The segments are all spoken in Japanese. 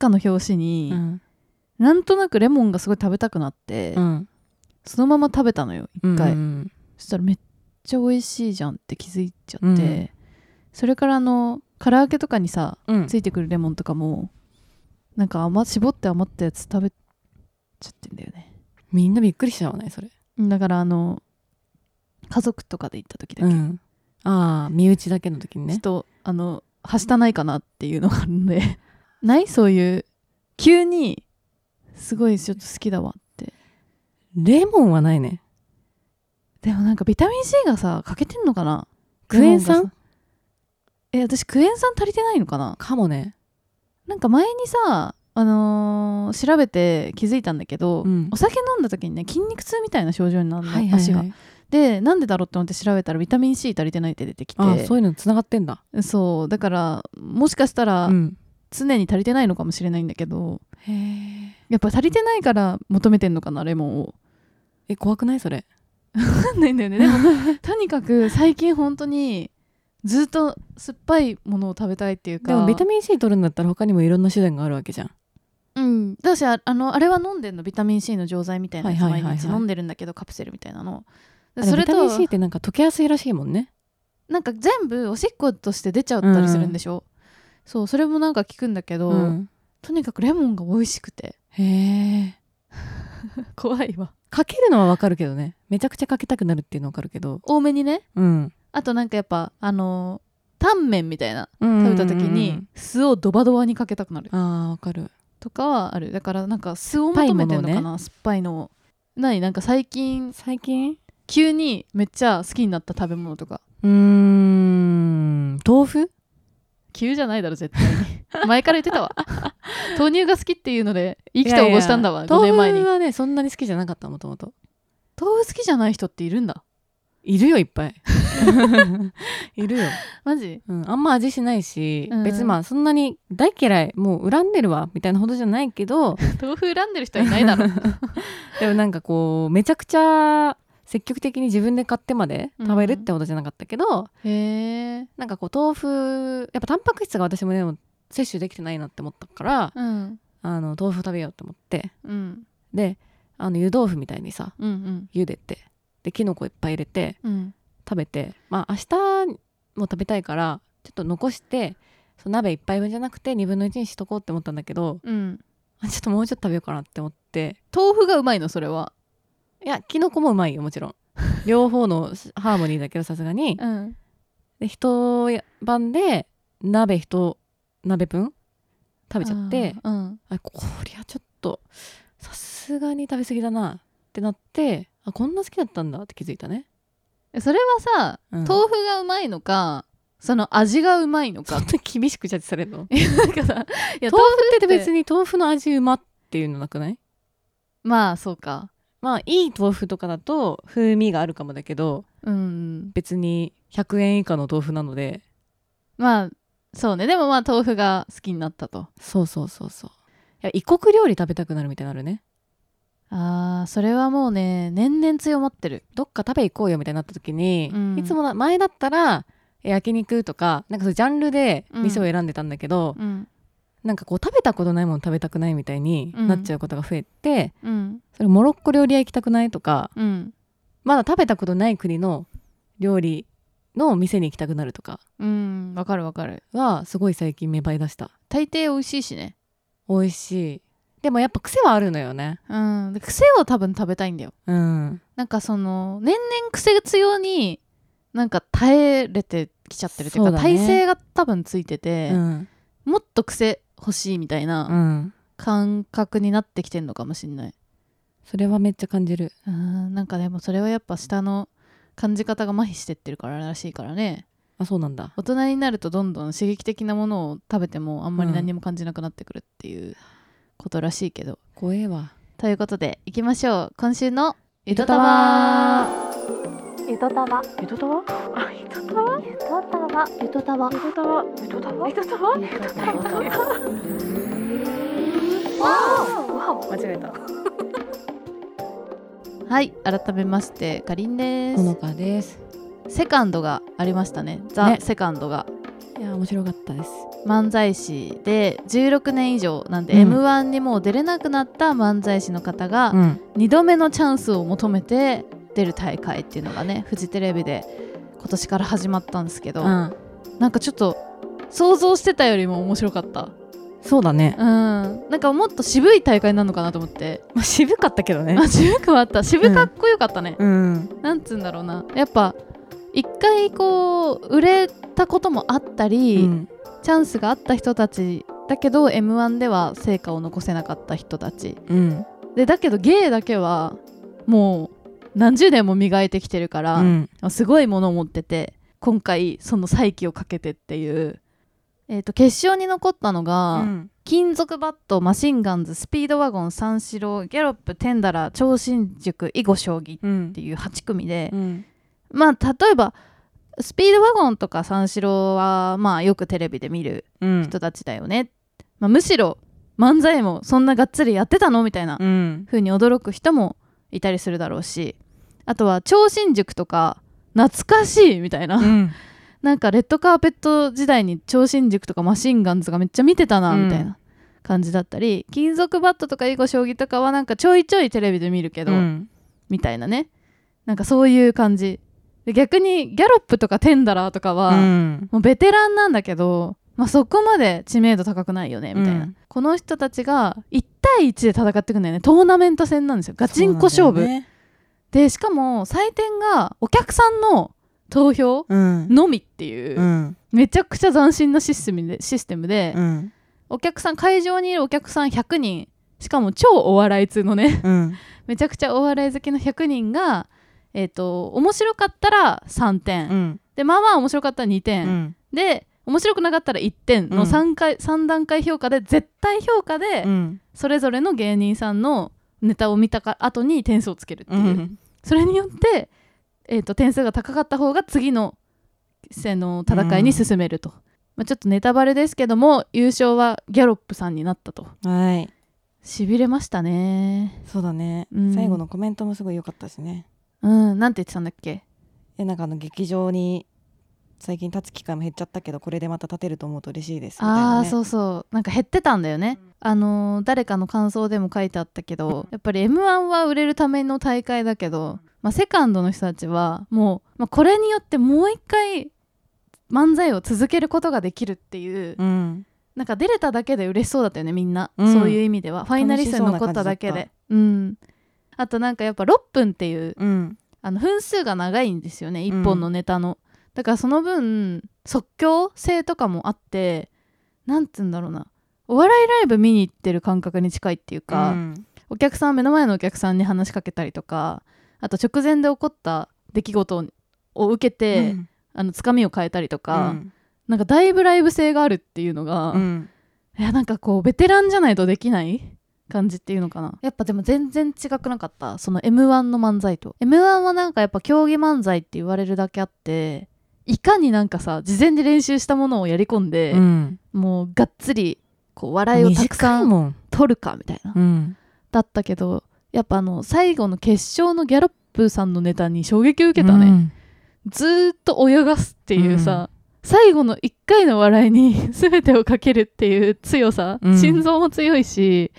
かの表紙に、うん。なんとなくレモンがすごい食べたくなって、うんそのまま食べたのよ一回、うんそしたらめっちゃ美味しいじゃんって気づいちゃって、うん。それからあの唐揚げとかにさうん。ついてくるレモンとかもなんか余絞って余ったやつ食べちゃってんだよね。みんなびっくりしちゃわない？それ。だからあの家族とかで行った時だけ、うん。ああ身内だけの時にね。ちょっとあのはしたないかなっていうのがあるのでない？そういう。急に。すごいちょっと好きだわって。レモンはないね。でもなんかビタミン C がさ欠けてんのかな？クエン酸？え私クエン酸足りてないのかな？かもね。なんか前にさあのー調べて気づいたんだけど、うん。お酒飲んだ時にね筋肉痛みたいな症状になるの、はいはい足が。はいでなんでだろうって思って調べたらビタミン C 足りてないって出てきて。ああそういうのつながってんだ。そう。だからもしかしたらうん常に足りてないのかもしれないんだけど、へえやっぱ足りてないから求めてんのかなレモンを。え怖くない？それ。わかんないんだよね。でも とにかく最近本当にずっと酸っぱいものを食べたいっていうか。でもビタミン C 取るんだったら他にもいろんな手段があるわけじゃん。うん。私ああのあれは飲んでんの？ビタミン C の錠剤みたいなやつ毎日飲んでるんだけどカプセルみたいなの。あそれとビタミン C ってなんか溶けやすいらしいもんね。なんか全部おしっことして出ちゃったりするんでしょ、そうそれもなんか聞くんだけど、うん。とにかくレモンが美味しくて。へえ 怖いわ。かけるのはわかるけどね。めちゃくちゃかけたくなるっていうのはわかるけど。多めにね。うん。あとなんかやっぱあのタンメンみたいな食食べた時に酢をドバドバにかけたくなる。ああわかる。とかはある。だからなんか酢を求めてんのかな酸っぱいの。を何なんか最近最近？急にめっちゃ好きになった食べ物とか。うーん。豆腐？急じゃないだろ絶対に。前から言ってたわ。豆乳が好きっていうので生きて応募したんだわ5年前に。豆腐はねそんなに好きじゃなかったもともと豆腐好きじゃない人っているんだ。いるよいっぱい。いるよ、マジ？うん、あんま味しないし、うん。別にまあそんなに大嫌いもう恨んでるわみたいなほどじゃないけど。豆腐恨んでる人はいないだろ。でもなんかこうめちゃくちゃ積極的に自分で買ってまで食べるってほどじゃなかったけど、へえなんかこう豆腐やっぱタンパク質が私もでも摂取できてないなって思ったからうん。あの豆腐食べようと思って。うん。であの湯豆腐みたいにさうんうん。茹でてできのこいっぱい入れてうん。食べてまあ明日も食べたいからちょっと残してそう鍋一杯分じゃなくて2分の1にしとこうって思ったんだけどうん。あちょっともうちょっと食べようかなって思って。豆腐がうまいの？それはいやきのこもうまいよもちろん。両方のハーモニーだけどさすがに。うん。で一晩で鍋一鍋分？食べちゃって。うん。あこりゃちょっとさすがに食べ過ぎだな。ってなってあこんな好きだったんだ。って気づいたね、えそれはさ、うん。豆腐がうまいのかその味がうまいのか。厳しくジャッジされるの？なんかさいや豆腐って。別に豆腐の味うまっていうのなくない？まあそうかまあいい豆腐とかだと風味があるかもだけどうん。別に100円以下の豆腐なので。まあそうね。でもまあ豆腐が好きになったと。そうそうそうそう。いや異国料理食べたくなるみたいになるね。あーそれはもうね年々強まってる。どっか食べ行こうよみたいになった時に、うん。いつもな前だったら焼肉とかなんかそうジャンルで店を選んでたんだけど、うんなんかこう食べたことないもの食べたくないみたいになっちゃうことが増えて、うん。それモロッコ料理屋行きたくないとかうん。まだ食べたことない国の料理の店に行きたくなるとかうん。わかるわかる。はすごい最近芽生え出した。大抵美味しいしね。美味しい。でもやっぱ癖はあるのよね。うん。で癖を多分食べたいんだよ。うん。なんかその年々癖が強になんか耐えれてきちゃってるっていうかそうだね。耐性が多分ついてて、うん。もっと癖欲しいみたいうなん。感覚になってきてんのかもしんない。それはめっちゃ感じる。うん。なんかでもそれはやっぱ下の感じ方が麻痺してってるかららしいからね。あそうなんだ。大人になるとどんどん刺激的なものを食べてもあんまり何も感じなくなってくるっていうことらしいけど、怖えわ。ということでいきましょう。今週の「ゆとたたわわ」ゆとたわ。ゆとたわ？あゆとたわ？ゆとたわ。ゆとたわ。ゆとたわ。ゆとたわ？ゆとたわ？ゆとたわ。間違えた はい改めましてかりんでほのすかです。セカンドがありましたね。ザ・ね。セカンドが。いや面白かったです。漫才師で16年以上なんで、うん。m 1にもう出れなくなった漫才師の方がうん。2度目のチャンスを求めて出る大会っていうのがねフジテレビで今年から始まったんですけど、うん。なんかちょっと想像してたよりも面白かった。そうだね。うん。なんかもっと渋い大会なのかなと思って。まあ渋かったけどね。あ渋くはあった。渋かっこよかったね、うん。なんつうんだろうな。やっぱ一回こう売れたこともあったり、うん。チャンスがあった人たちだけど m 1では成果を残せなかった人たち。うん。でだけど芸だけはもう何十年も磨いてきてるから、うん。すごいものを持ってて今回その再起をかけてっていう、えー、と決勝に残ったのが、うん。金属バットマシンガンズスピードワゴン三四郎ギャロップテンダラー超新塾囲碁将棋っうんていう8組で、うん。まあ例えばスピードワゴンとか三四郎はまあよくテレビで見るうん。人たちだよね、まあ、むしろ漫才もそんながっつりやってたのみたいなうん。風に驚く人もいたりするだろうしあとは超新塾とか懐かしいみたいな、うん。なんかレッドカーペット時代に超新塾とかマシンガンズがめっちゃ見てたなうん。みたいな。感じだったり、金属バットとか囲碁将棋とかはなんかちょいちょいテレビで見るけど、うん。みたいなね。なんかそういう感じ。で逆にギャロップとかテンダラーとかは、うん。もうベテランなんだけど、まあ、そこまで知名度高くないよねみたいな、うん。この人たちが1対1で戦ってくんだよね。トーナメント戦なんですよ。ガチンコ勝負、ね。でしかも採点がお客さんの投票うん。のみっていう、うん。めちゃくちゃ斬新なシステムでシステムで、うん。お客さん会場にいるお客さん100人。しかも超お笑い通のね。うん。めちゃくちゃお笑い好きの100人がえっ、と面白かったら3点、うん。でまあまあ面白かったら2点、うん。で面白くなかったら1点のうん。3, 回、三段階評価で絶対評価でうん。それぞれの芸人さんのネタを見たか後に点数をつけるっていう、うんそれによって、えー、と点数が高かった方が次のせの戦いに進めると、まあ、ちょっとネタバレですけども優勝はギャロップさんになったと。はい。しびれましたね。そうだね。うん。最後のコメントもすごい良かったしね。うん。なんて言ってたんだっけ？えなんかあの劇場に最近立つ機会も減っちゃったけどこれでまた立てると思うと嬉しいですみたいあなね。あそうそう。なんか減ってたんだよね、あのー誰かの感想でも書いてあったけどやっぱり m 1は売れるための大会だけど、まあ、セカンドの人たちはもう、まあ、これによってもう一回漫才を続けることができるっていう、うん。なんか出れただけで嬉しそうだったよねみんな、うん。そういう意味では。ファイナリストに残っただけで。うん。あとなんかやっぱ6分っていううん。あの分数が長いんですよね1本のネタの、だからその分即興性とかもあってなんつうんだろうな。お笑いライブ見に行ってる感覚に近いっていうか、うん。お客さん目の前のお客さんに話しかけたりとかあと直前で起こった出来事を受けて、うん。あのつかみを変えたりとか、うん。なんかだいぶライブ性があるっていうのが、うん。いやなんかこうベテランじゃないとできない感じっていうのかな。やっぱでも全然違くなかった？その m 1の漫才と。m 1はなんかやっぱ競技漫才って言われるだけあっていかになんかさ事前に練習したものをやり込んで、うん。もうがっつりこう笑いをたくさん取るかみたいな、うん。だったけどやっぱあの最後の決勝のギャロップさんのネタに衝撃を受けたね、うん。ずーっと泳がすっていうさ、最後の1回の笑いに 全てをかけるっていう強さ、うん。心臓も強いし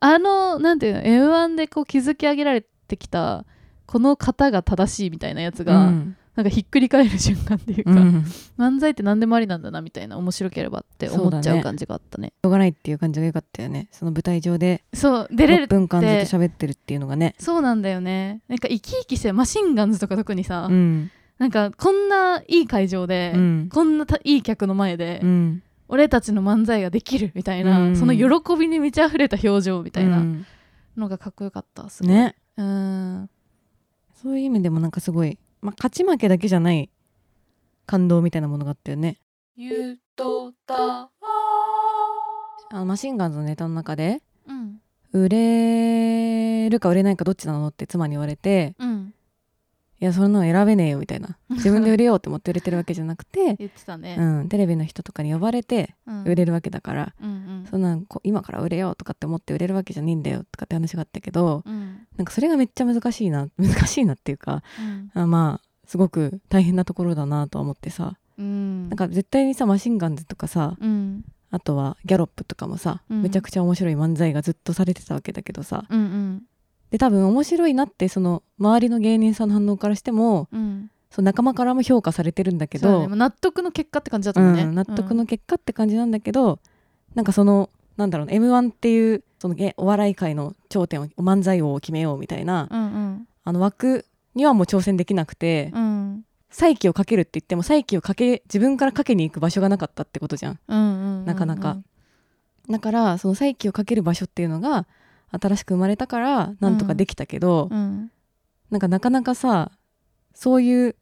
あのなんていうの m 1でこう築き上げられてきたこの型が正しいみたいなやつが、うんなんかひっくり返る瞬間っていうか、うん。漫才って何でもありなんだなみたいな面白ければって思っちゃう感じがあったね。しょうがないっていう感じが良かったよね。その舞台上でそう出れる6分間ずっと喋ってるっていうのがね。そうなんだよね。なんか生き生きしてマシンガンズとか特にさ、うん。なんかこんないい会場で、うん。こんなたいい客の前で、うん。俺たちの漫才ができるみたいな、うん。その喜びに満ち溢れた表情みたいなうん。のがかっこよかったすごい。ね。うん。そういう意味でもなんかすごい、まあ、勝ち負けだけじゃない感動みたいなものがあったよね。ゆとた。あのマシンガンズのネタの中でうん。売れるか売れないかどっちなのって妻に言われてうんいやそんなの選べねえよみたいな。自分で売れようって思って売れてるわけじゃなくて、言ってたね、うん、テレビの人とかに呼ばれてうん。売れるわけだから、うんうん。そんなんこ今から売れようとかって思って売れるわけじゃねえんだよとかって話があったけどうん。なんかそれがめっちゃ難しいな難しいなっていうかうん。あまあすごく大変なところだなとは思ってさうん。なんか絶対にさマシンガンズとかさうん。あとはギャロップとかもさ、うん。めちゃくちゃ面白い漫才がずっとされてたわけだけどさうんうんで多分面白いなってその周りの芸人さんの反応からしてもうん。その仲間からも評価されてるんだけど、そうだね。納得の結果って感じだったもんね、うん納得の結果って感じなんだけど、なんかそのなんだろう m 1っていうそのげお笑い界の頂点を漫才王を決めようみたいな、うんうん。あの枠にはもう挑戦できなくて、うん。再起をかけるって言っても再起をかけ自分からかけに行く場所がなかったってことじゃんうんうんうんうん。なかなか。だからその再起をかける場所っていうのが新しく生まれたからなんとかできたけど、うん。なんかなかなかさそういう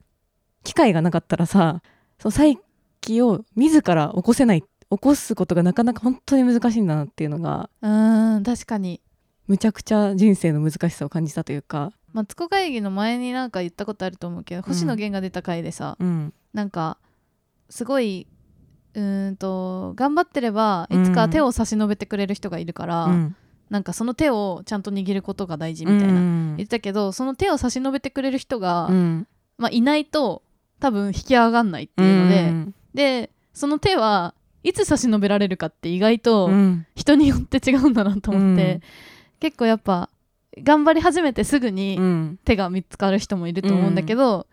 機会がなかったらさその再起を自ら起こせない起こすことがなかなか本当に難しいんだなっていうのがうん確かに。むちゃくちゃ人生の難しさを感じたというか、マツコ会議の前になんか言ったことあると思うけど、星野源が出た回でさうん。なんかすごいうーんと頑張ってればいつか手を差し伸べてくれる人がいるから、うんなんかその手をちゃんと握ることが大事みたいな、うん。言ってたけどその手を差し伸べてくれる人が、うん。まあ、いないと多分引き上がんないっていうので、うん。でその手はいつ差し伸べられるかって意外とうん。人によって違うんだなと思って、うん。結構やっぱ頑張り始めてすぐうにん。手が見つかる人もいると思うんだけど、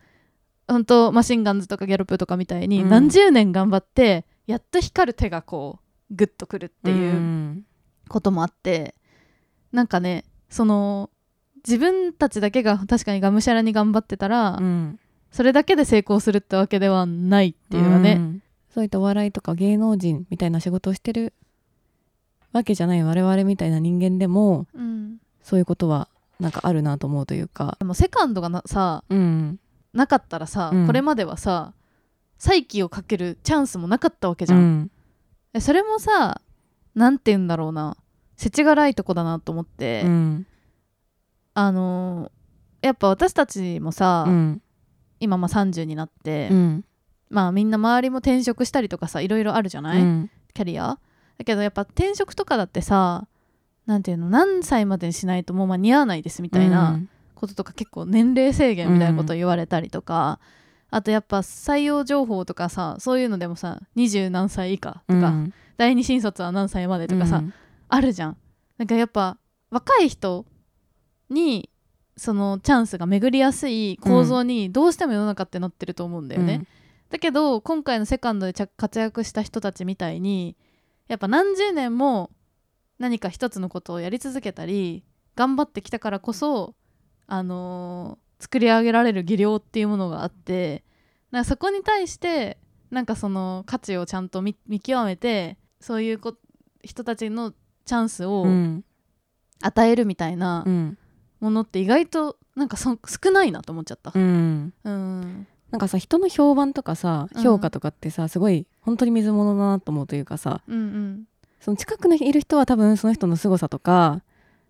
本当マシンガンズとかギャロップとかみたいにうん。何十年頑張ってやっと光る手がこうグッとくるっていううん。こともあってなんかねその自分たちだけが確かにがむしゃらに頑張ってたら、うん。それだけで成功するってわけではないっていうかね、ん。そういったお笑いとか芸能人みたいな仕事をしてるわけじゃない我々みたいな人間でもうん。そういうことはなんかあるなと思うというか。でもセカンドがなさうん。なかったらさ、うん。これまではさ再起をかけるチャンスもなかったわけじゃん、うん。えそれもさなんて言うんだろうな世知辛いとこだなと思って、うんあのーやっぱ私たちもさ、うん今まあ30になって、うんまあみんな周りも転職したりとかさいろいろあるじゃない、うんキャリア？だけどやっぱ転職とかだってさなんていうの何歳までにしないともう間に合わないですみたいなこととか結構年齢制限みたいなことを言われたりとか、あとやっぱ採用情報とかさそういうのでもさ20何歳以下とか、うん。第二新卒は何歳までとかさ、うんあるじゃん。なんかやっぱ若い人にそのチャンスが巡りやすい構造にどうしても世の中ってなってると思うんだよね、だけど今回のセカンドで活躍した人たちみたいにやっぱ何十年も何か一つのことをやり続けたり頑張ってきたからこそ、あのー作り上げられる技量っていうものがあってなんかそこに対してなんかその価値をちゃんと見見極めてそういうこ人たちのチャンスをうん。与えるみたいなうん。ものって意外となんかそ少ないなと思っちゃった。うん。うん。なんかさ人の評判とかさうん。評価とかってさすごい本当に水物だなと思うというかさうんその近くにいる人は多分その人の凄さとか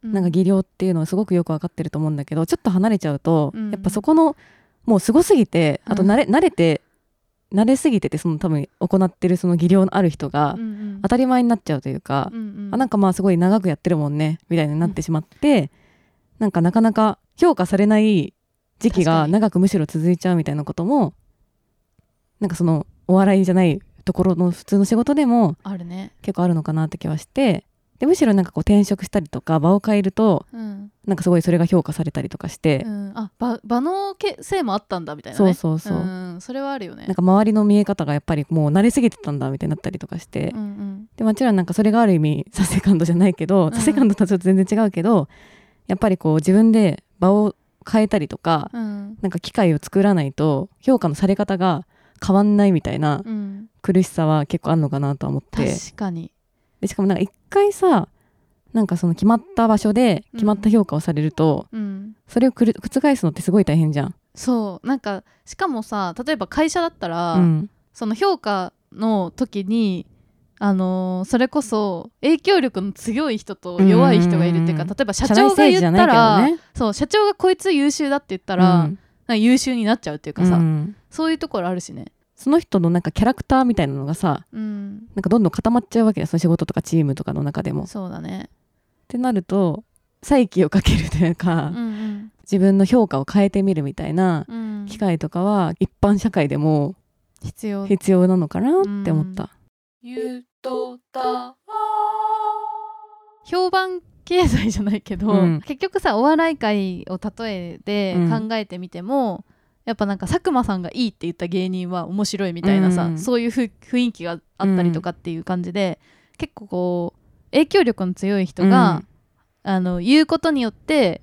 うん、なんか技量っていうのはすごくよく分かってると思うんだけどちょっと離れちゃうと、うん。やっぱそこのもうすごすぎてあと慣れ,、慣れて慣れすぎててその多分行ってるその技量のある人がうんうん。当たり前になっちゃうというか、うんうん。あなんかまあすごい長くやってるもんねみたいになってしまって、なんかなかなか評価されない時期が長くむしろ続いちゃうみたいなこともなんかそのお笑いじゃないところの普通の仕事でも。結構あるのかなって気はしてでむしろなんかこう転職したりとか場を変えるとうん。なんかすごいそれが評価されたりとかしてう、ん、あ場場のけせいもあったんだみたいなそね。うそうそう、ん、それはあるよね。なんか周りの見え方がやっぱりもう慣れすぎてたんだみたいになったりとかして、うんうんでもちろんなんかそれがある意味サセカンドじゃないけど、ん。サセカンドとはちょっと全然違うけどやっぱりこう自分で場を変えたりとか、うんなんか機会を作らないと評価のされ方が変わんないみたいなうん、苦しさは結構あるのかなとは思って。確かに。でしかもなんか一回さなんかその決まった場所で決まった評価をされると、うん、それを覆すのってすごい大変じゃん。そう。なんかしかもさ例えば会社だったら、うん。その評価の時にあのーそれこそ影響力の強い人と弱い人がいるっていうか、うんうんうん例えば社長が言ったら、どね。そう社長がこいつ優秀だって言ったら、うん。優秀になっちゃうっていうかさ、うん。そういうところあるしね。その人のなんかキャラクターみたいなのがさうん、なんかどんどん固まっちゃうわけだその仕事とかチームとかの中でも。っそうだね。てなると再起をかけるというか、うんうん。自分の評価を変えてみるみたいなうん。機会とかは一般社会でも必要。必要なのかなって思った。ゆとた評判経済じゃないけど、うん。結局さお笑い界を例えで考えてみても、やっぱなんか佐久間さんがいいって言った芸人は面白いみたいなさ、うん。そういうふ雰囲気があったりとかっていう感じで、結構こう影響力の強い人が、あの言うことによって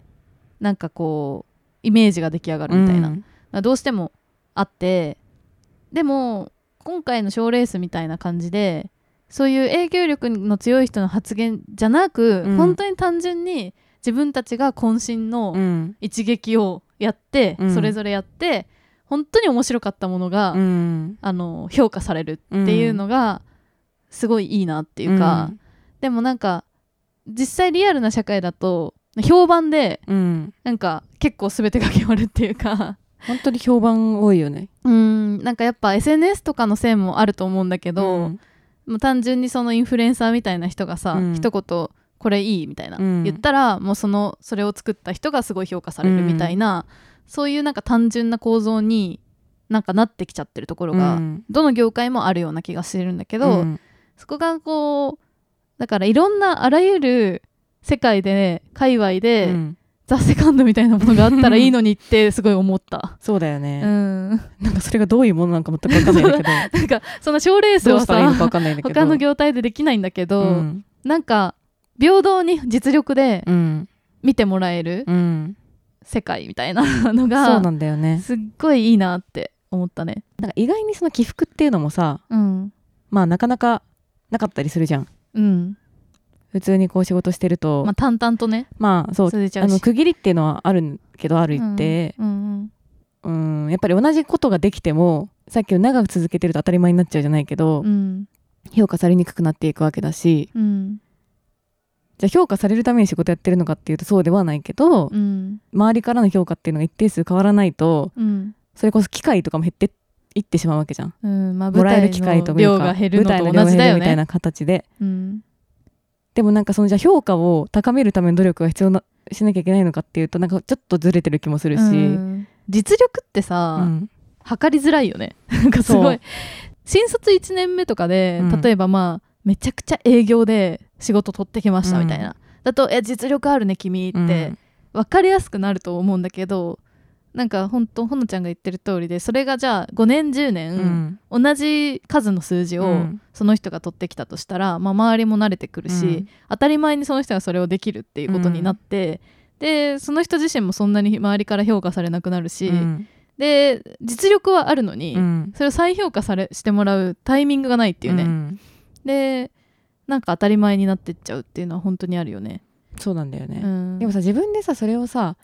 なんかこうイメージが出来上がるみたいな、どうしてもあってでも今回の賞ーレースみたいな感じでそういう影響力の強い人の発言じゃなく、うん。本当に単純に自分たちが渾身のうん。一撃をやって、うん。それぞれやって本当に面白かったものが、うん。あの評価されるっていうのがすごいいいなっていうか、でもなんか実際リアルな社会だと評判でうん。なんか結構全てが決まるっていうか本当に評判多いよね。うん。なんかやっぱ SNS とかのせいもあると思うんだけど、うん。もう単純にそのインフルエンサーみたいな人がさ、うん。一言これいいみたいな、うん。言ったらもうそのそれを作った人がすごい評価されるみたいな、そういうなんか単純な構造になんかなってきちゃってるところが、うん。どの業界もあるような気がしてるんだけど、うん。そこがこうだからいろんなあらゆる世界で界隈で、うん。ザ・セカンドみたいなものがあったらいいのにってすごい思った。そうだようね。ん、なんかそれがどういうものなのか全く分かんないんだけど。なんかその賞レースはどうしたらいいのかさ分かんないんだけど。他の業態でできないんだけど、うん。なんか平等に実力でうん。見てもらえるうん。世界みたいなのそうがなんだよね。すっごいいいなって思ったね。なんか意外にその起伏っていうのもさうん、まあなかなかなかったりするじゃん。うん、普通にこう仕事してると。まあ淡々とねまあそうあの区切りっていうのはあるけどある一定うんうんやっぱり同じことができてもさっきの長く続けてると当たり前になっちゃうじゃないけど、うんうん。評価されにくくなっていくわけだし。うんじゃあ評価されるために仕事やってるのかっていうとそうではないけど、うん。周りからの評価っていうのが一定数変わらないとうん。それこそ機会とかも減っていってしまうわけじゃん。うん。まあ、もらえ舞台る機会とのいうか量が減るのと舞台同じだよね。量が減るみたいな形で。うん。でもなんかそのじゃあ評価を高めるための努力が必要なしなきゃいけないのかっていうとなんかちょっとずれてる気もするし、うん。実力ってさ、うん。測りづらいよね。なんかすごい。新卒1年目とかで、うん。例えばまあめちゃくちゃ営業で仕事取ってきましたみたいな、だと「え実力あるね君」って、うん。分かりやすくなると思うんだけどなんかほんとほのちゃんが言ってる通りでそれがじゃあ5年10年、うん同じ数の数字をうん。その人が取ってきたとしたら、まあ、周りも慣れてくるし、うん。当たり前にその人がそれをできるっていうことになって、でその人自身もそんなに周りから評価されなくなるし、うん。で実力はあるのに、うん。それを再評価されしてもらうタイミングがないっていうね、ん。でなんか当たり前になってっちゃうっていうのは本当にあるよね。そうなんだよね、うん、でもさ自分でさそれをさ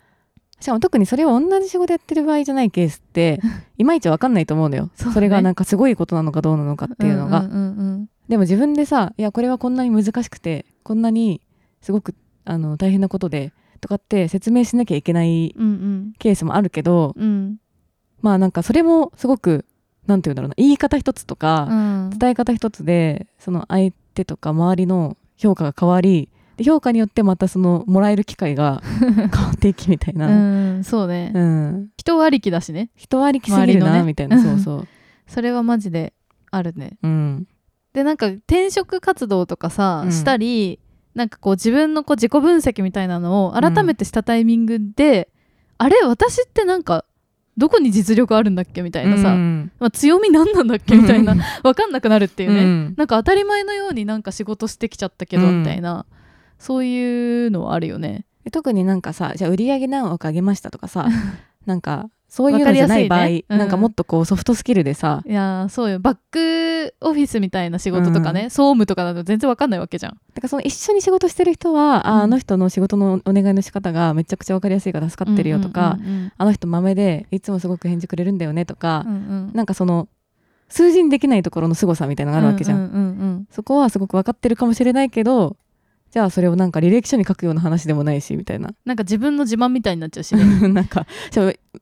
しかも特にそれを同じ仕事やってる場合じゃないケースって いまいちわかんないと思うのよ。そうね。れがなんかすごいことなのかどうなのかっていうのが、んうんうん。でも自分でさいやこれはこんなに難しくてこんなにすごくあの大変なことでとかって説明しなきゃいけないうんうん。ケースもあるけどうん。まあなんかそれもすごくなんて言うんだろうな。言い方一つとか、うん。伝え方一つでその相手とか周りの評価が変わりで評価によってまたそのもらえる機会が 変わっていきみたいな、うんそうね、うん、人ありきだしね。人ありきすぎるな、ね。みたいな。そうそう、それはマジであるね。うん。でなんか転職活動とかさ、うん。したりなんかこう自分のこう自己分析みたいなのを改めてしたタイミングで、あれ？私ってなんかどこに実力あるんだっけみたいなさ、うん。まあ、強み何なんだっけみたいな 分かんなくなるっていうね、うん。なんか当たり前のようになんか仕事してきちゃったけど、うん。みたいな。そういうのはあるよね。で特になんかさじゃあ売り上げ何億上げましたとかさ なんかそういうのじゃない場合ね。うん。なんかもっとこうソフトスキルでさ、いやーそう。よバックオフィスみたいな仕事とかね、総務とかだと全然分かんないわけじゃん。だからその一緒に仕事してる人は、あうん。あの人の仕事のお願いの仕方がめちゃくちゃ分かりやすいから助かってるよとか、うんうんあの人豆でいつもすごく返事くれるんだよねとかうん、うん。うんなんかその数字にできないところの凄さみたいなのがあるわけじゃん、うんうんうん。そこはすごく分かってるかもしれないけどじゃあそれをなんか履歴書に書くような話でもないしみたいな。なんか自分の自慢みたいになっちゃうしね。なんか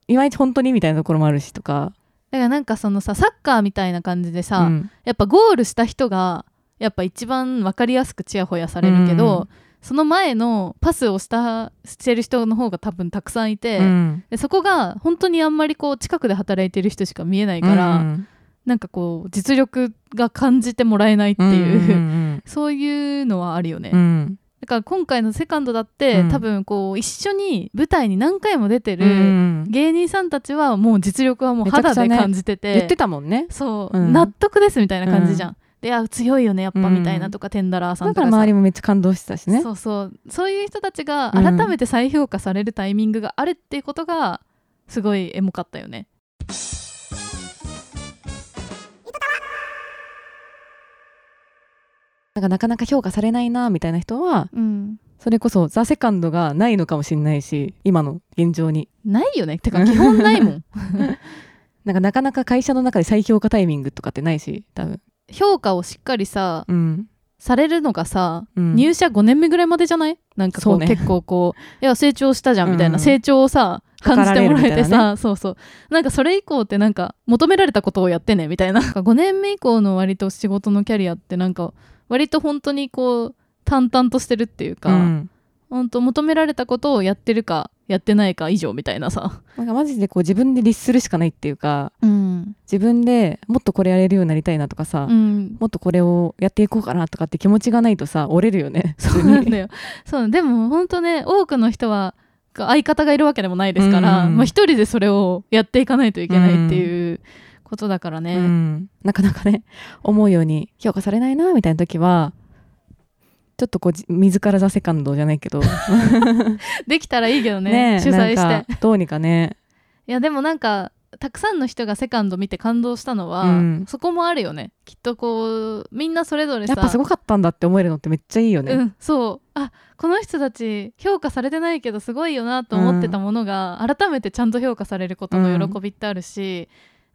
いまいち本当にみたいなところもあるしとか、だからなんかそのさサッカーみたいな感じでさ、うん。やっぱゴールした人がやっぱ一番分かりやすくちやほやされるけど、うん。その前のパスをしたしてる人の方が多分たくさんいて、うん。でそこが本当にあんまりこう近くで働いてる人しか見えないから、うんなんかこう実力が感じてもらえないっていう、うんうん そういうのはあるよね、うん。うんだから今回のセカンドだって、うん。多分こう一緒に舞台に何回も出てるうん芸人さんたちはもう実力はもう肌で感じてて。言ってたもんね。そう、うん。納得ですみたいな感じじゃん、であ強いよねやっぱうんみたいなとか、テンダラーさんだからとかさ周りもめっちゃ感動してたしね。そうそう。そういう人たちがうん。改めて再評価されるタイミングがあるっていうことがすごいエモかったよねなんかなかなか評価されないなみたいな人はうん。それこそザ・セカンドがないのかもしれないし今の現状に。ないよね。てか基本ないもん。なんかなかなか会社の中で再評価タイミングとかってないし多分。評価をしっかりさうん、されるのがさ、うん。入社5年目ぐらいまでじゃない？なんかこうそうね。結構こういや成長したじゃんみたいな、うん。成長をさ感じてもらえてさ、そうそう。なんかそれ以降ってなんか求められたことをやってねみたいな。なんか5年目以降の割と仕事のキャリアってなんか割と本当にこう淡々としてるっていうか、うん。本当求められたことをやってるかやってないか以上みたいなさ、なんかマジでこう自分で律するしかないっていうかうん。自分でもっとこれやれるようになりたいなとかさ、うん、もっとこれをやっていこうかなとかって気持ちがないとさ折れるよね。そうなんだよ。そうでも本当ね多くの人は相方がいるわけでもないですから、うんまあ、一人でそれをやっていかないといけないっていうことだからね、うん、なかなかね思うように評価されないなみたいな時はちょっとこうじ自らザセカンドじゃないけど。できたらいいけどね。ね主催して。かどうにかね。いやでもなんかたくさんの人がセカンド見て感動したのは、うん。そこもあるよね。きっとこうみんなそれぞれさやっぱすごかったんだって思えるのってめっちゃいいよね、うん、そう。あこの人たち評価されてないけどすごいよなと思ってたものが、改めてちゃんと評価されることの喜びってあるし、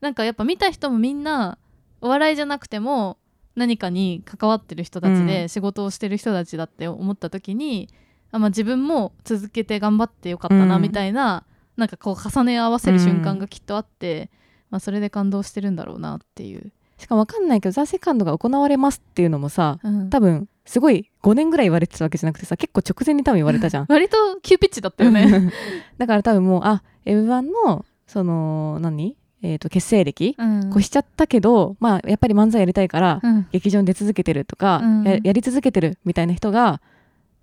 なんかやっぱ見た人もみんなお笑いじゃなくても何かに関わってる人たちうん。で仕事をしてる人たちだって思った時に、あまあ、自分も続けて頑張ってよかったなうん。みたいな、なんかこう重ね合わせる瞬間がきっとあって、まあ、それで感動してるんだろうなっていう。しかもわかんないけどザ・セカンドが行われますっていうのもさうん。多分すごい5年ぐらい言われてたわけじゃなくてさ結構直前に多分言われたじゃん。割と急ピッチだったよね。だから多分もうあ M1 のその何？えー、と結成歴うん。越しちゃったけど、まあやっぱり漫才やりたいから、うん。劇場に出続けてるとか、うん。ややり続けてるみたいな人が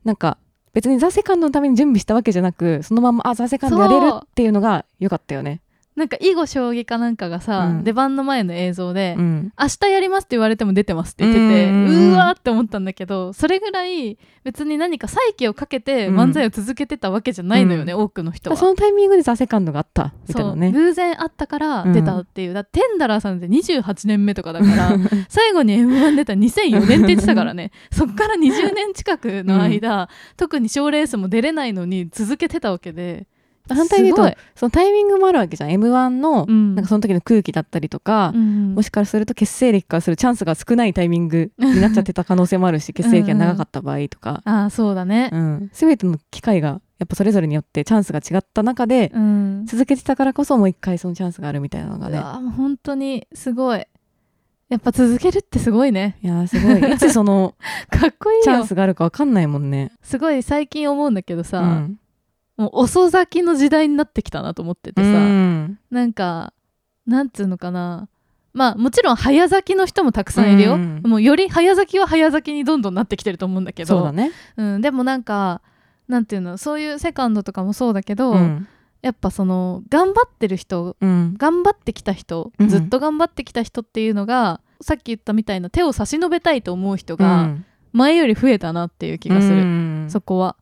なんか別にザ・セカンドのために準備したわけじゃなくそのままあザ・セカンドやれるっていうのが良かったよね。なんか囲碁将棋かなんかがさ、うん。出番の前の映像で、うん。明日やりますって言われても出てますって言ってて、ううわーって思ったんだけどそれぐらい別に何か再起をかけてうん。漫才を続けてたわけじゃないのよね、う多くの人は。そのタイミングでザ・セカンドがあったみたいそう。なね。偶然あったから出たっていう、だってテンダラーさんって28年目とかだから 最後に m 1出た2004年って言ってたからね。そっから20年近くの間、特に賞ーレースも出れないのに続けてたわけで反対に言うとそのタイミングもあるわけじゃん。m 1の、うん。なんかその時の空気だったりとか、うんもしかすると結成歴からするチャンスが少ないタイミングになっちゃってた可能性もあるし結成歴が長かった場合とか、ああそうだね、うん、全ての機会がやっぱそれぞれによってチャンスが違った中で、うん。続けてたからこそもう一回そのチャンスがあるみたいなのがね。本当にすごい。やっぱ続けるってすごいね。いやーすごい。いつその かっこいいよ。チャンスがあるかわかんないもんね。すごい最近思うんだけどさ、うんもう遅咲きの時代になってきたなと思っててさ、うん。なんかなんつうのかな。まあもちろん早咲きの人もたくさんいるよ、うん。もうより早咲きは早咲きにどんどんなってきてると思うんだけど。そうだね。うん、でもなんかなんていうのそういうセカンドとかもそうだけど、うん。やっぱその頑張ってる人うん。頑張ってきた人、うん。ずっと頑張ってきた人っていうのがさっき言ったみたいな手を差し伸べたいと思う人うがん。前より増えたなっていう気がする、うん。そこは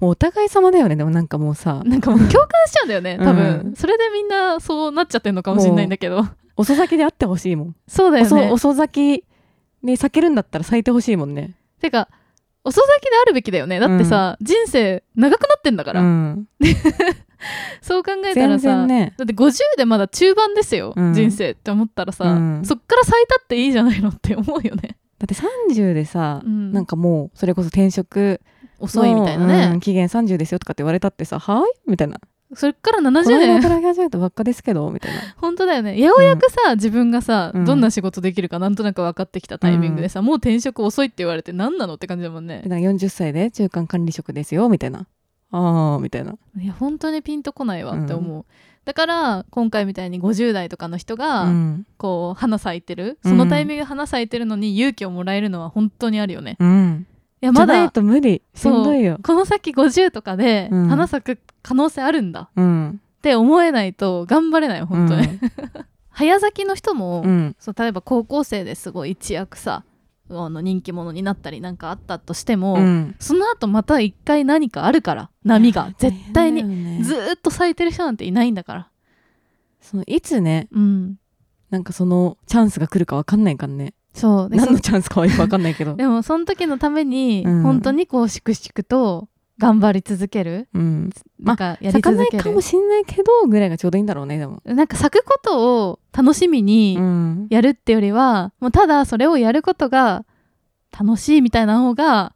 もうお互い様だよね。でもなんかもうさ。なんかもう共感しちゃうんだよね多分、うんそれでみんなそうなっちゃってるのかもしれないんだけど。遅咲きであってほしいもん。そうだよね。遅遅咲きに咲けるんだったら咲いてほしいもんね。てか遅咲きであるべきだよね。だってさ、人生長くなってんだから、うん。そう考えたら全さ、然ね。だって50でまだ中盤ですよ、うん。人生って思ったらさ、うん。そっから咲いたっていいじゃないのって思うよね。だって30でさ、うん。なんかもうそれこそ転職遅いみたいなね、うん期限30ですよとかって言われたってさはい？みたいな。それからこの70間年働き始めたばっかですけどみたいな。本当だよね。ようやくさ、自分がさ、うん。どんな仕事できるかなんとなく分かってきたタイミングでさ、もう転職遅いって言われて何なのって感じだもんね。でなんか40歳で中間管理職ですよみたいな。ああみたいな。いや本当にピンとこないわって思う、だから今回みたいに50代とかの人が、うん。こう花咲いてる。うん。そのタイミングで花咲いてるのに勇気をもらえるのは本当にあるよね、うんいやまだと無理。しんどいよ。この先50とかでうん。花咲く可能性あるんだ。うん。って思えないと頑張れない本当に、早咲きの人も、うん。そう例えば高校生ですごい一躍さあの人気者になったりなんかあったとしても、うん。その後また一回何かあるから波が。絶対に、ずーっと咲いてる人なんていないんだから。そのいつねうん。なんかそのチャンスが来るかわかんないからねそう。で何のチャンスかはよくわかんないけど。でもその時のために、うん。本当にこう粛々と頑張り続ける。うん。なんかやり咲か続ける、ないかもしんないけどぐらいがちょうどいいんだろうねでも。なんか咲くことを楽しみにうん。やるってよりは、もうただそれをやることが楽しいみたいな方が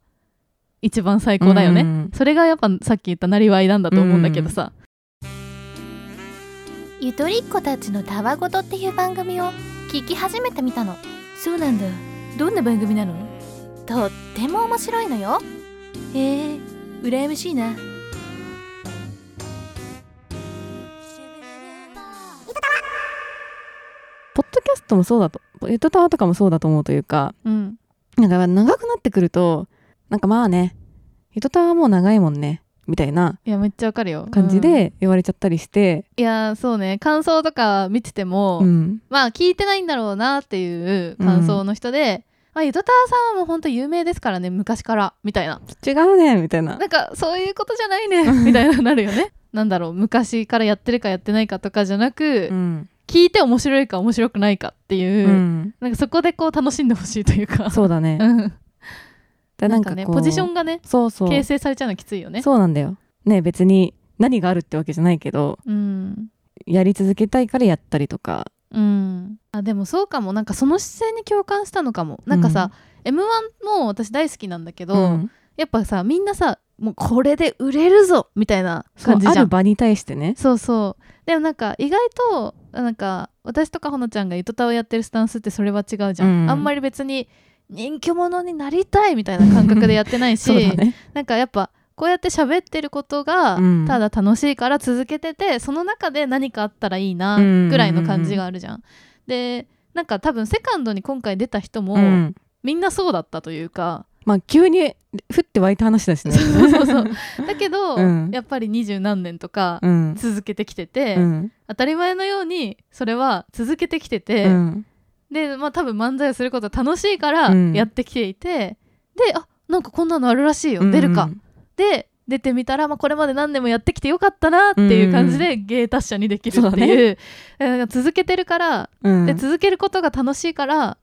一番最高だよね、うん。それがやっぱさっき言ったなりわいなんだと思うんだけどさ、ゆとりっ子たちのたわごとっていう番組を聞き始めてみたのそうなんだ。どんな番組なの？とっても面白いのよ。へえ羨ましいな。ポッドキャストもそうだとゆとたわとかもそうだと思うというかうん。なんか長くなってくるとなんかまあねゆとたわはもう長いもんねみたいないやめっちゃわかるよ。感じうん。で言われちゃったりして、いやそうね。感想とか見てても、うん。まあ聞いてないんだろうなっていう感想の人で、まあ、ゆとたわさんはもう本当有名ですからね昔から。みたいな。違うねみたいな。なんかそういうことじゃないね みたいななるよね。なんだろう。昔からやってるかやってないかとかじゃなく、うん、聞いて面白いか面白くないかっていう、うん。なんかそこでこう楽しんでほしいというか。そうだね。うんでなんかねこうポジションがねそうそう。形成されちゃうのきついよね。そうなんだよ。ね別に何があるってわけじゃないけどうん。やり続けたいからやったりとか。うん。あでもそうかも。なんかその姿勢に共感したのかも。なんかさ、m 1も私大好きなんだけど、うん。やっぱさみんなさもうこれで売れるぞみたいな感じじゃん。ある場に対してね。そうそう。でもなんか意外となんか私とかほのちゃんがゆとたをやってるスタンスってそれは違うじゃん、うん。あんまり別に人気者になりたいみたいな感覚でやってないし、ね。なんかやっぱこうやって喋ってることがうん。ただ楽しいから続けてて、その中で何かあったらいいなうんぐらいの感じがあるじゃん。でなんか多分セカンドに今回出た人も、うん。みんなそうだったというかまあ急に降って湧いた話だしね。そうそうそう。だけど、うん。やっぱり二十何年とかうん。続けてきてて、うん。当たり前のようにそれは続けてきてて、うんでまあ多分漫才をすること楽しいからうん。やってきていて、であなんかこんなのあるらしいよ、出るか。うんで出てみたら、まあ、これまで何年もやってきてよかったなっていう感じで芸達者にできるってそうだいうだから続けてるから、うん。で続けることが楽しいから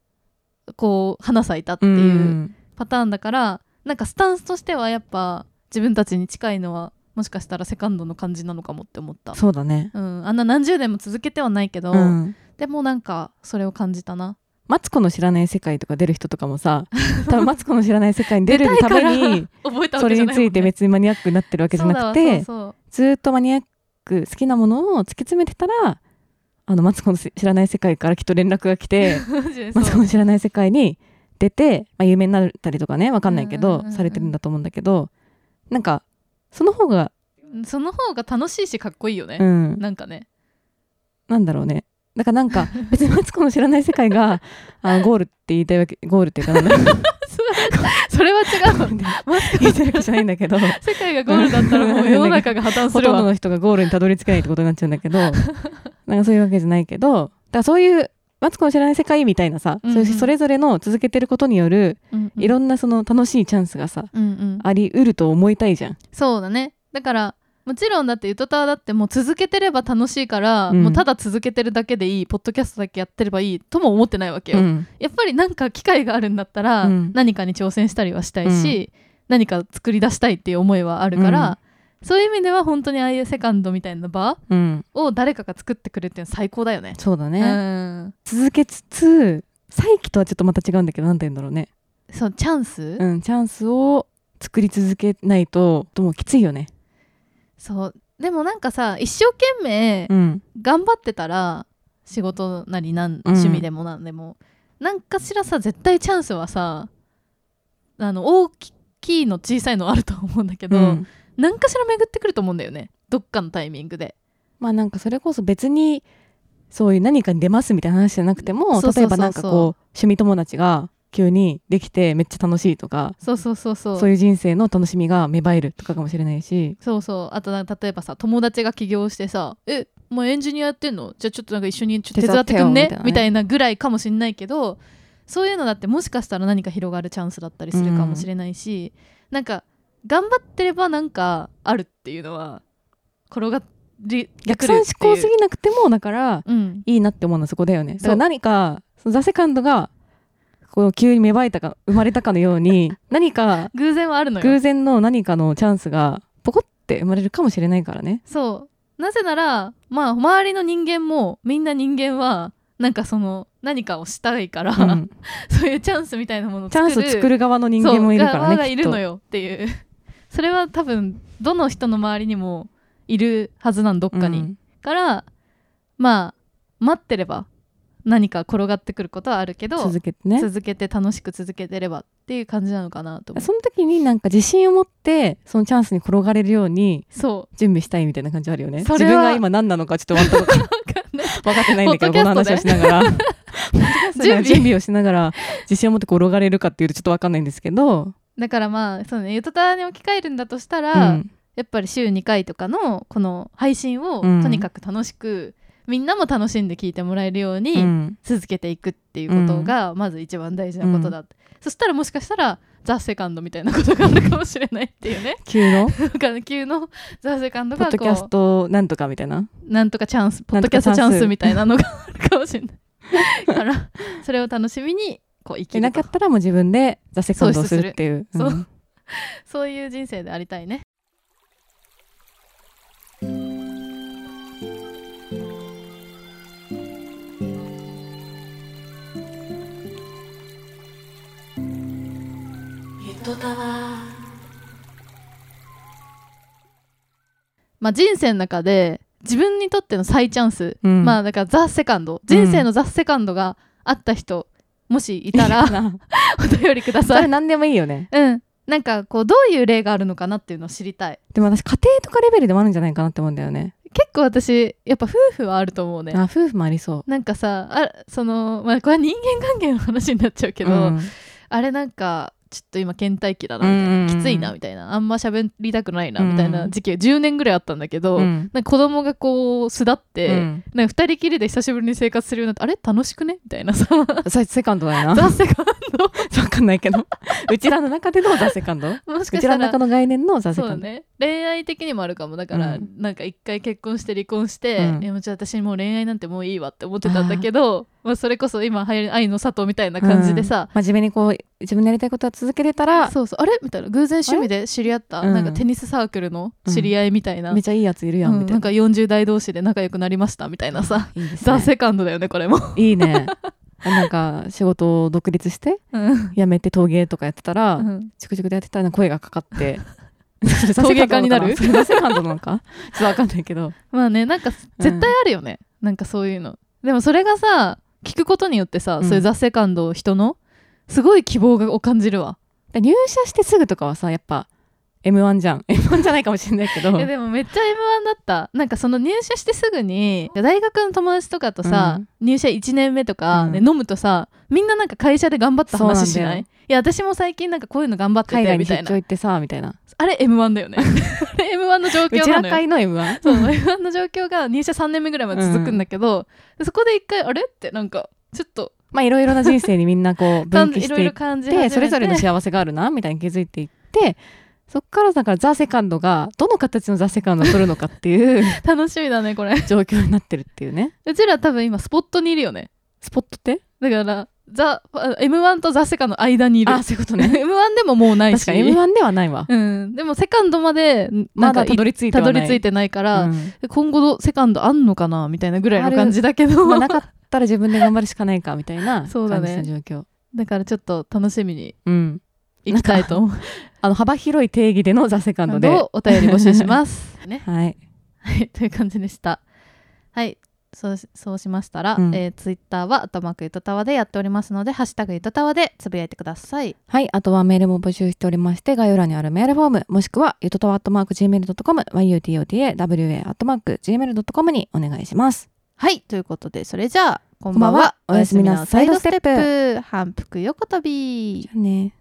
こう花咲いたってういうん。パターンだから、なんかスタンスとしてはやっぱ自分たちに近いのはもしかしたらセカンドの感じなのかもって思った、そうだね。うん、あんな何十年も続けてはないけど、うんでもなんかそれを感じたな。マツコの知らない世界とか出る人とかもさ 多分マツコの知らない世界に出るためにそれについて別にマニアックになってるわけじゃなくてずーっとマニアック好きなものを突き詰めてたらあのマツコの知らない世界からきっと連絡が来て マツコの知らない世界に出て、まあ、有名になったりとかねわかんないけど、されてるんだと思うんだけどなんかその方がその方が楽しいしかっこいいよね、うん。なんかね。なんだろうねだからなんか別にマツコの知らない世界があゴールって言いたいわけゴールっていうかなんだ。ろう。それは違う。わ言いたいわけじゃないんだけど。世界がゴールだったらもう世の中が破綻するわ。ほとんどの人がゴールにたどり着けないってことになっちゃうんだけど。なんかそういうわけじゃないけど。だからそういうマツコの知らない世界みたいなさ、うんうん。それぞれの続けてることによるうんうん。いろんなその楽しいチャンスがさ、うんうん。ありうると思いたいじゃん。そうだね。だからもちろんだってゆとたわだってもう続けてれば楽しいから、うん。もうただ続けてるだけでいいポッドキャストだけやってればいいとも思ってないわけよ、うん。やっぱりなんか機会があるんだったら、うん。何かに挑戦したりはしたいし、何か作り出したいっていう思いはあるから、そういう意味では本当にああいうセカンドみたいな場うん、を誰かが作ってくれるっていうのは最高だよね。そうだね、うん、続けつつ再起とはちょっとまた違うんだけどなんて言うんだろうね、そうチャンス、うん、チャンスを作り続けないともうきついよね。そう。でもなんかさ一生懸命うん。頑張ってたら仕事なりなんうん。趣味でもなんでも、なんかしらさ絶対チャンスはさあの大きいの小さいのあると思うんだけど、うん。何かしら巡ってくると思うんだよね。どっかのタイミングで。まあなんかそれこそ別にそういう何かに出ますみたいな話じゃなくても例えばなんかこう趣味友達が急にできてめっちゃ楽しいとかそうそうそうそう。そういう人生の楽しみが芽生えるとかかもしれないし。そうそう。あとなんか例えばさ友達が起業してさ「えもうエンジニアやってんの？じゃあちょっとなんか一緒にちょっと手伝ってくんね？みたいなぐらいかもしんないけどそういうのだってもしかしたら何か広がるチャンスだったりするかもしれないし、なんか頑張ってればなんかあるっていうのは転がり逆算思考すぎなくてもだからうん。いいなって思うのはそこだよね。だから何かそのザ・セカンドがこう急に芽生えたか生まれたかのように 何か偶然はあるのよ。偶然の何かのチャンスがポコって生まれるかもしれないからね。そう。なぜならまあ周りの人間もみんな人間はなんかその何かをしたいから、うん。そういうチャンスみたいなものをチャンスを作る側の人間もいるからね側がいるのよっていう。それは多分どの人の周りにもいるはずなんどっとかに、うん。からまあ待ってれば何か転がってくることはあるけど続けてね。続けて楽しく続けてればっていう感じなのかなとその時になんか自信を持ってそのチャンスに転がれるようにそ準備したいみたいな感じあるよね。それは自分が今何なのかちょっと分かってないんだけどこの話 をしながら。準備。備をしながら自信を持って転がれるかっていうとちょっと分かんないんですけど、だからまあそうね。ゆとたわに置き換えるんだとしたうら、ん、やっぱり週2回とかのこの配信をうん。とにかく楽しく、みんなも楽しんで聞いてもらえるよううにん。続けていくっていうことがまず一番大事なことだって、そしたらもしかしたらザ・セカンドみたいなことがあるかもしれないっていうね。急の？急の？ザ・セカンドがポッドキャスこトなんとかみたいな？うなんとかチャンスポッドキャストチャンススみたいなのがあるかもしれない。か らそれを楽しみにこう生きると。かったらもう自分でザ・セカンドをするっていう。そううん。そういう人生でありたいねゆとたわまあ人生の中で自分にとっての再チャンス、うん。まあだからザ・セカンド。人生のザ・セカンドがあった人もしいたら お便りくだそさい。れ何でもいいよね。うん。なんかこうどういう例があるのかなっていうのを知りたい。でも私家庭とかレベルでもあるんじゃないかなって思うんだよね。結構私やっぱ夫婦はあると思うね。あ夫婦もありそう。なんかさあそのまあこれは人間関係の話になっちゃうけど、うん。あれなんかちょっと今倦怠期だなみたいな、うんうんうんきついなみたいな。あんま喋りたくないなうん。みたいな時期が10年ぐらいあったんだけど、うん。なんか子供がこう巣立って、うん。なんか2人きりで久しぶりに生活するようになってあれ楽しくねみたいなさ。さセカンドだよな。ザ・セカン わかんないけど。うちらの中でのザ・セカンド？ドもしうちらかしたらの中の概念のザ・セカンド。そうだね。恋愛的にもあるかもだから、うん。なんか一回結婚して離婚して、うん。いやもう私もう恋愛なんてもういいわって思ってたんだけどまあ、それこそ今流行り愛の里みたいな感じでさ、真面目にこう自分のやりたいことは続けてたら。そうそう。あれ？みたいな。偶然趣味で知り合った、うん。なんかテニスサークルの知り合いみたいな、めっちゃいいやついるやんみたいな、うんなんか40代同士で仲良くなりましたみたいなさ、いいですザ・ねセカンドだよねこれも、いいね。なんか仕事を独立してうん。辞めて陶芸とかやってたら、うん。チクチクでやってたら声がかかって。陶芸家になる？それザ・セカンドなのか？ちょっとわかんないけど。まあねなんか絶対あるよね、なんかそういうの。でもそれがさ聞くことによってさ、うん。そういうザ・セカンド人のすごい希望を感じるわ、で入社してすぐとかはさやっぱ M1 じゃん。M1 じゃないかもしれないけど。えでもめっちゃ M1 だった。なんかその入社してすぐに大学の友達とかとさ、入社1年目とかでうん。飲むとさ、みんななんか会社で頑張った話しない？いや私も最近なんかこういうの頑張って海てみたいな。張行ってさみたいな。あれ M1 だよね。あれ M1 の状うち況なのよ。ら会の M1 そう M1 の状況が入社3年目ぐらいまで続くんだけど、そこで一回あれ？ってなんかちょっとまあいろいろな人生にみんなこう 分岐いろいろしていっ感じ始めて。てそれぞれの幸せがあるなみたいに気づいていってそっからだからザ・セカンドがどの形のザ・セカンドを取るのかっていう 楽しみだねこれ。状況になってるっていうね。うちら多分今スポットにいるよね。スポットって？だからザ M1 とザセカの間にいる。あそういうことね。M1 でももうないし。確かに M1 ではないわ。うん、でもセカンドまでまだたどり着いてはない。たどり着いてないから、うん。今後のセカンドあんのかなみたいなぐらいの感じだけど、まあなかったら自分で頑張るしかないかみたいな そうだね。感じの状況。だからちょっと楽しみにうん。いきたいと。思うあの幅広い定義でのザ・セカンドで。をお便り募集します。ね はい。はい。という感じでした。はいそうそうしましたら、うんえー、ツイッターは「アットマークゆとたわ」でやっておりますので「ハッシュタグゆとたわ」でつぶやいてくださいはい。あとはメールも募集しておりまして、概要欄にあるメールフォーム、もしくは、ゆとたわ .gmail.com、yutotawa アットマーク gmail.com にお願いします。はいということでそれじゃあこんばんはおやすみなおやすみなサイドステップ反復横跳びじゃあね。